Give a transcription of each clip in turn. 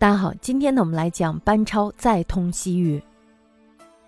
大家好，今天呢，我们来讲班超再通西域。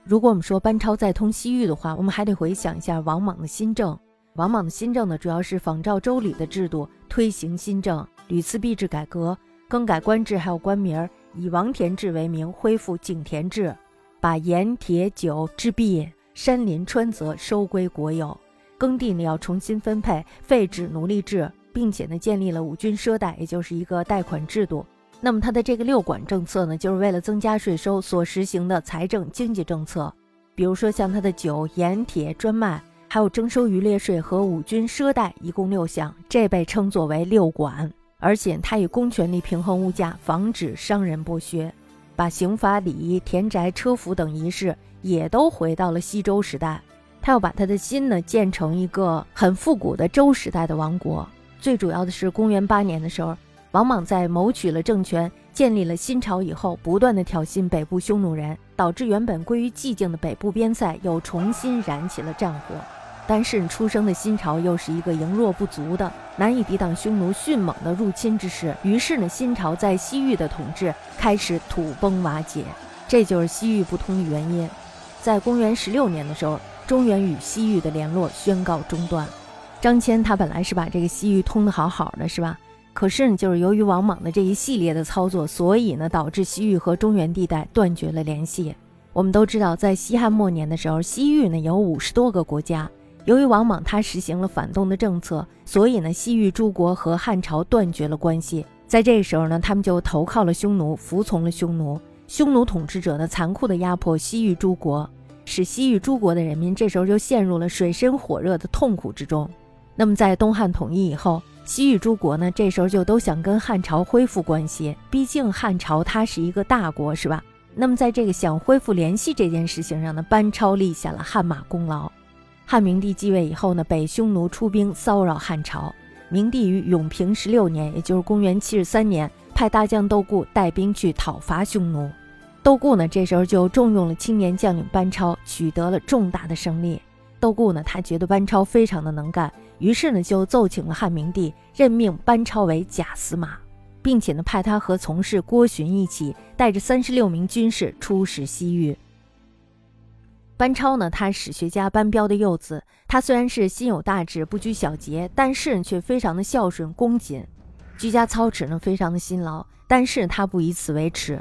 如果我们说班超再通西域的话，我们还得回想一下王莽的新政。王莽的新政呢，主要是仿照周礼的制度推行新政，屡次币制改革，更改官制还有官名，以王田制为名，恢复井田制，把盐、铁、酒制币、山林、川泽收归国有，耕地呢要重新分配，废止奴隶制，并且呢建立了五军赊贷，也就是一个贷款制度。那么它的这个六管政策呢，就是为了增加税收所实行的财政经济政策。比如说像它的酒、盐、铁、专卖，还有征收渔猎税和五军赊贷，一共六项，这被称作为六管。而且它以公权力平衡物价，防止商人剥削，把刑罚、礼仪、田宅、车服等仪式也都回到了西周时代。他要把他的心呢建成一个很复古的周时代的王国。最主要的是公元八年的时候。王莽在谋取了政权、建立了新朝以后，不断的挑衅北部匈奴人，导致原本归于寂静的北部边塞又重新燃起了战火。但是出生的新朝又是一个羸弱不足的、难以抵挡匈奴迅猛的入侵之势，于是呢，新朝在西域的统治开始土崩瓦解，这就是西域不通的原因。在公元十六年的时候，中原与西域的联络宣告中断。张骞他本来是把这个西域通得好好的，是吧？可是呢，就是由于王莽的这一系列的操作，所以呢，导致西域和中原地带断绝了联系。我们都知道，在西汉末年的时候，西域呢有五十多个国家。由于王莽他实行了反动的政策，所以呢，西域诸国和汉朝断绝了关系。在这个时候呢，他们就投靠了匈奴，服从了匈奴。匈奴统治者呢，残酷的压迫西域诸国，使西域诸国的人民这时候就陷入了水深火热的痛苦之中。那么，在东汉统一以后。西域诸国呢，这时候就都想跟汉朝恢复关系，毕竟汉朝它是一个大国，是吧？那么在这个想恢复联系这件事情上呢，班超立下了汗马功劳。汉明帝继位以后呢，北匈奴出兵骚扰汉朝，明帝于永平十六年，也就是公元七十三年，派大将窦固带兵去讨伐匈奴。窦固呢，这时候就重用了青年将领班超，取得了重大的胜利。窦固呢，他觉得班超非常的能干。于是呢，就奏请了汉明帝任命班超为假司马，并且呢，派他和从事郭循一起带着三十六名军士出使西域。班超呢，他史学家班彪的幼子，他虽然是心有大志、不拘小节，但是却非常的孝顺恭谨，居家操持呢，非常的辛劳，但是他不以此为耻。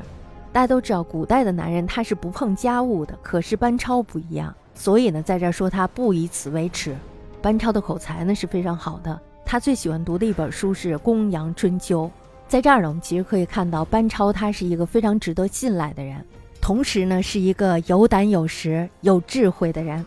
大家都知道，古代的男人他是不碰家务的，可是班超不一样，所以呢，在这说他不以此为耻。班超的口才呢是非常好的，他最喜欢读的一本书是《公羊春秋》。在这儿呢，我们其实可以看到班超他是一个非常值得信赖的人，同时呢是一个有胆有识、有智慧的人。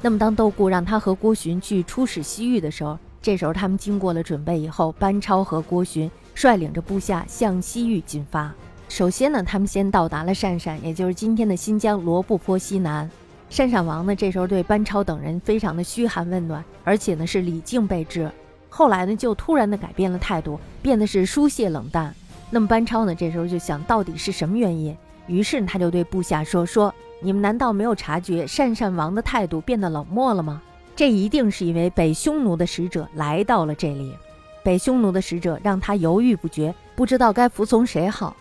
那么当窦固让他和郭循去出使西域的时候，这时候他们经过了准备以后，班超和郭循率领着部下向西域进发。首先呢，他们先到达了鄯善，也就是今天的新疆罗布泊西南。单善王呢，这时候对班超等人非常的嘘寒问暖，而且呢是礼敬备至。后来呢，就突然的改变了态度，变得是疏泄冷淡。那么班超呢，这时候就想到底是什么原因？于是他就对部下说：“说你们难道没有察觉单善王的态度变得冷漠了吗？这一定是因为北匈奴的使者来到了这里。北匈奴的使者让他犹豫不决，不知道该服从谁好。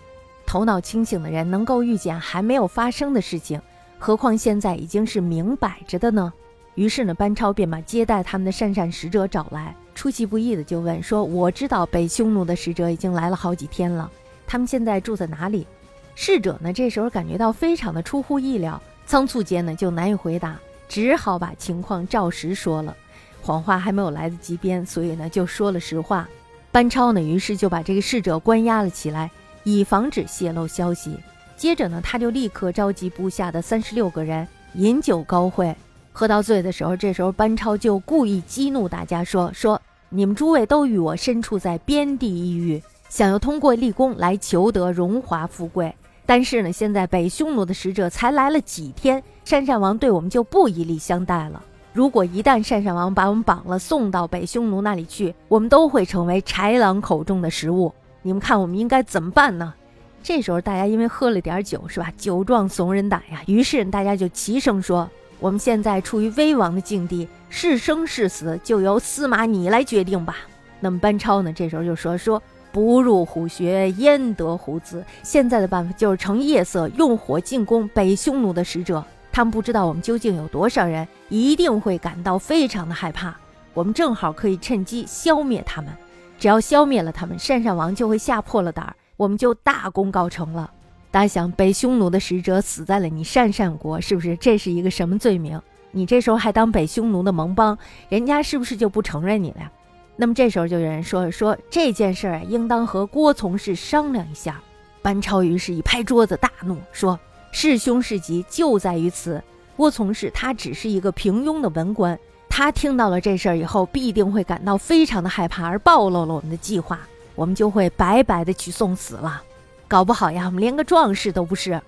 头脑清醒的人能够预见还没有发生的事情。”何况现在已经是明摆着的呢。于是呢，班超便把接待他们的善善使者找来，出其不意的就问说：“我知道北匈奴的使者已经来了好几天了，他们现在住在哪里？”侍者呢，这时候感觉到非常的出乎意料，仓促间呢就难以回答，只好把情况照实说了。谎话还没有来得及编，所以呢就说了实话。班超呢，于是就把这个侍者关押了起来，以防止泄露消息。接着呢，他就立刻召集部下的三十六个人饮酒高会，喝到醉的时候，这时候班超就故意激怒大家，说：“说你们诸位都与我身处在边地异域，想要通过立功来求得荣华富贵。但是呢，现在北匈奴的使者才来了几天，鄯善王对我们就不以礼相待了。如果一旦鄯善王把我们绑了送到北匈奴那里去，我们都会成为豺狼口中的食物。你们看，我们应该怎么办呢？”这时候，大家因为喝了点酒，是吧？酒壮怂人胆呀。于是大家就齐声说：“我们现在处于危亡的境地，是生是死，就由司马你来决定吧。”那么班超呢？这时候就说：“说不入虎穴，焉得虎子？现在的办法就是乘夜色，用火进攻北匈奴的使者。他们不知道我们究竟有多少人，一定会感到非常的害怕。我们正好可以趁机消灭他们。只要消灭了他们，单善王就会吓破了胆儿，我们就大功告成了。大家想，北匈奴的使者死在了你单善国，是不是？这是一个什么罪名？你这时候还当北匈奴的盟邦，人家是不是就不承认你了呀？那么这时候就有人说了说这件事儿，应当和郭从事商量一下。班超于是一拍桌子，大怒说：“是凶是吉，就在于此。郭从事他只是一个平庸的文官。”他听到了这事儿以后，必定会感到非常的害怕，而暴露了我们的计划，我们就会白白的去送死了。搞不好呀，我们连个壮士都不是。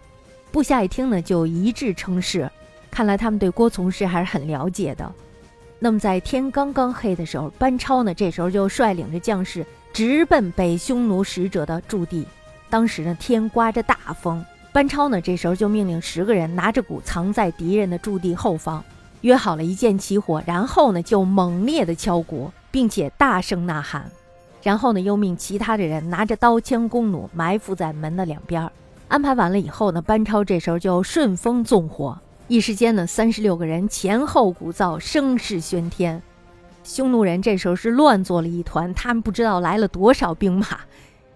部下一听呢，就一致称是。看来他们对郭从事还是很了解的。那么在天刚刚黑的时候，班超呢，这时候就率领着将士直奔北匈奴使者的驻地。当时呢，天刮着大风，班超呢，这时候就命令十个人拿着鼓藏在敌人的驻地后方。约好了一箭起火，然后呢就猛烈的敲鼓，并且大声呐喊，然后呢又命其他的人拿着刀枪弓弩埋伏在门的两边。安排完了以后呢，班超这时候就顺风纵火，一时间呢三十六个人前后鼓噪，声势喧天。匈奴人这时候是乱作了一团，他们不知道来了多少兵马。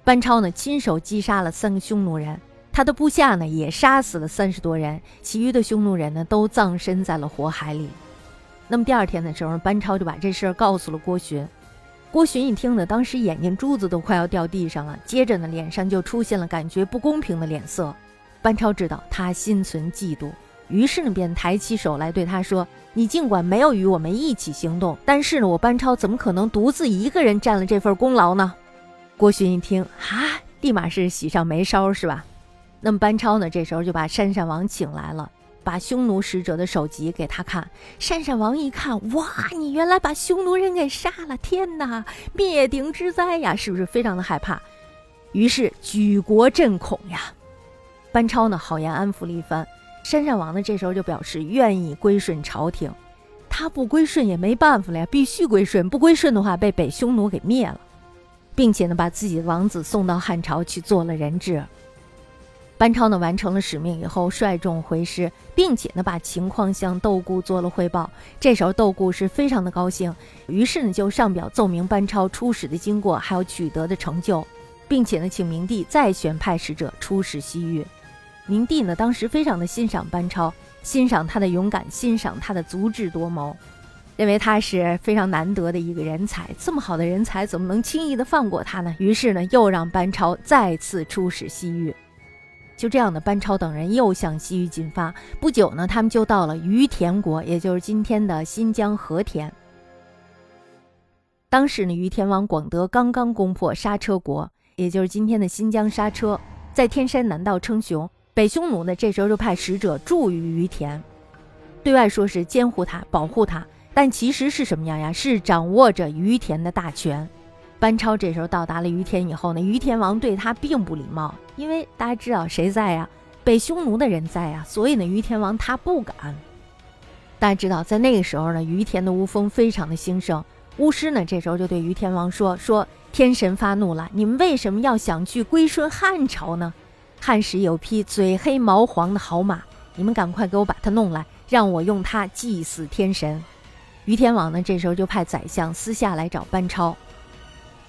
班超呢亲手击杀了三个匈奴人。他的部下呢也杀死了三十多人，其余的匈奴人呢都葬身在了火海里。那么第二天的时候，班超就把这事儿告诉了郭循。郭循一听呢，当时眼睛珠子都快要掉地上了，接着呢脸上就出现了感觉不公平的脸色。班超知道他心存嫉妒，于是呢便抬起手来对他说：“你尽管没有与我们一起行动，但是呢我班超怎么可能独自一个人占了这份功劳呢？”郭循一听，啊，立马是喜上眉梢，是吧？那么班超呢？这时候就把单善王请来了，把匈奴使者的首级给他看。单善王一看，哇，你原来把匈奴人给杀了！天哪，灭顶之灾呀！是不是非常的害怕？于是举国震恐呀。班超呢，好言安抚了一番。单善王呢，这时候就表示愿意归顺朝廷。他不归顺也没办法了呀，必须归顺。不归顺的话，被北匈奴给灭了，并且呢，把自己的王子送到汉朝去做了人质。班超呢完成了使命以后，率众回师，并且呢把情况向窦固做了汇报。这时候窦固是非常的高兴，于是呢就上表奏明班超出使的经过，还有取得的成就，并且呢请明帝再选派使者出使西域。明帝呢当时非常的欣赏班超，欣赏他的勇敢，欣赏他的足智多谋，认为他是非常难得的一个人才。这么好的人才，怎么能轻易的放过他呢？于是呢又让班超再次出使西域。就这样的，班超等人又向西域进发。不久呢，他们就到了于田国，也就是今天的新疆和田。当时呢，于田王广德刚刚攻破莎车国，也就是今天的新疆莎车，在天山南道称雄。北匈奴呢，这时候就派使者驻于于田，对外说是监护他、保护他，但其实是什么样呀？是掌握着于田的大权。班超这时候到达了于田以后呢，于田王对他并不礼貌，因为大家知道谁在呀？北匈奴的人在呀，所以呢，于田王他不敢。大家知道，在那个时候呢，于田的巫风非常的兴盛，巫师呢这时候就对于田王说：“说天神发怒了，你们为什么要想去归顺汉朝呢？汉时有匹嘴黑毛黄的好马，你们赶快给我把它弄来，让我用它祭祀天神。”于田王呢这时候就派宰相私下来找班超。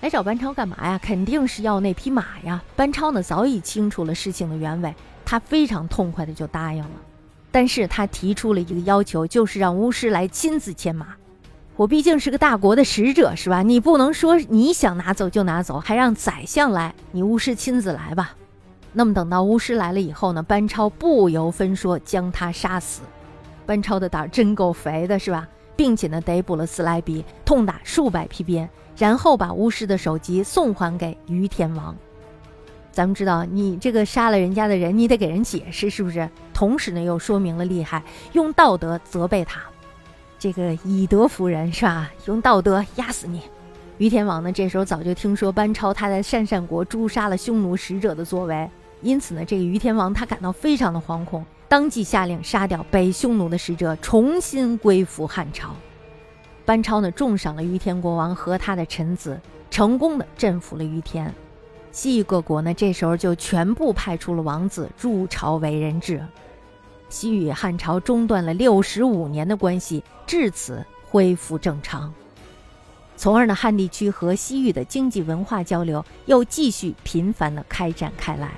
来找班超干嘛呀？肯定是要那匹马呀！班超呢早已清楚了事情的原委，他非常痛快的就答应了。但是他提出了一个要求，就是让巫师来亲自牵马。我毕竟是个大国的使者，是吧？你不能说你想拿走就拿走，还让宰相来，你巫师亲自来吧。那么等到巫师来了以后呢，班超不由分说将他杀死。班超的胆儿真够肥的，是吧？并且呢逮捕了斯莱比，痛打数百匹鞭。然后把巫师的首级送还给于天王。咱们知道，你这个杀了人家的人，你得给人解释，是不是？同时呢，又说明了厉害，用道德责备他。这个以德服人，是吧？用道德压死你。于天王呢，这时候早就听说班超他在鄯善国诛杀了匈奴使者的作为，因此呢，这个于天王他感到非常的惶恐，当即下令杀掉北匈奴的使者，重新归附汉朝。班超呢，重赏了于田国王和他的臣子，成功的镇服了于田。西域各国呢，这时候就全部派出了王子入朝为人质。西域汉朝中断了六十五年的关系，至此恢复正常。从而呢，汉地区和西域的经济文化交流又继续频繁的开展开来。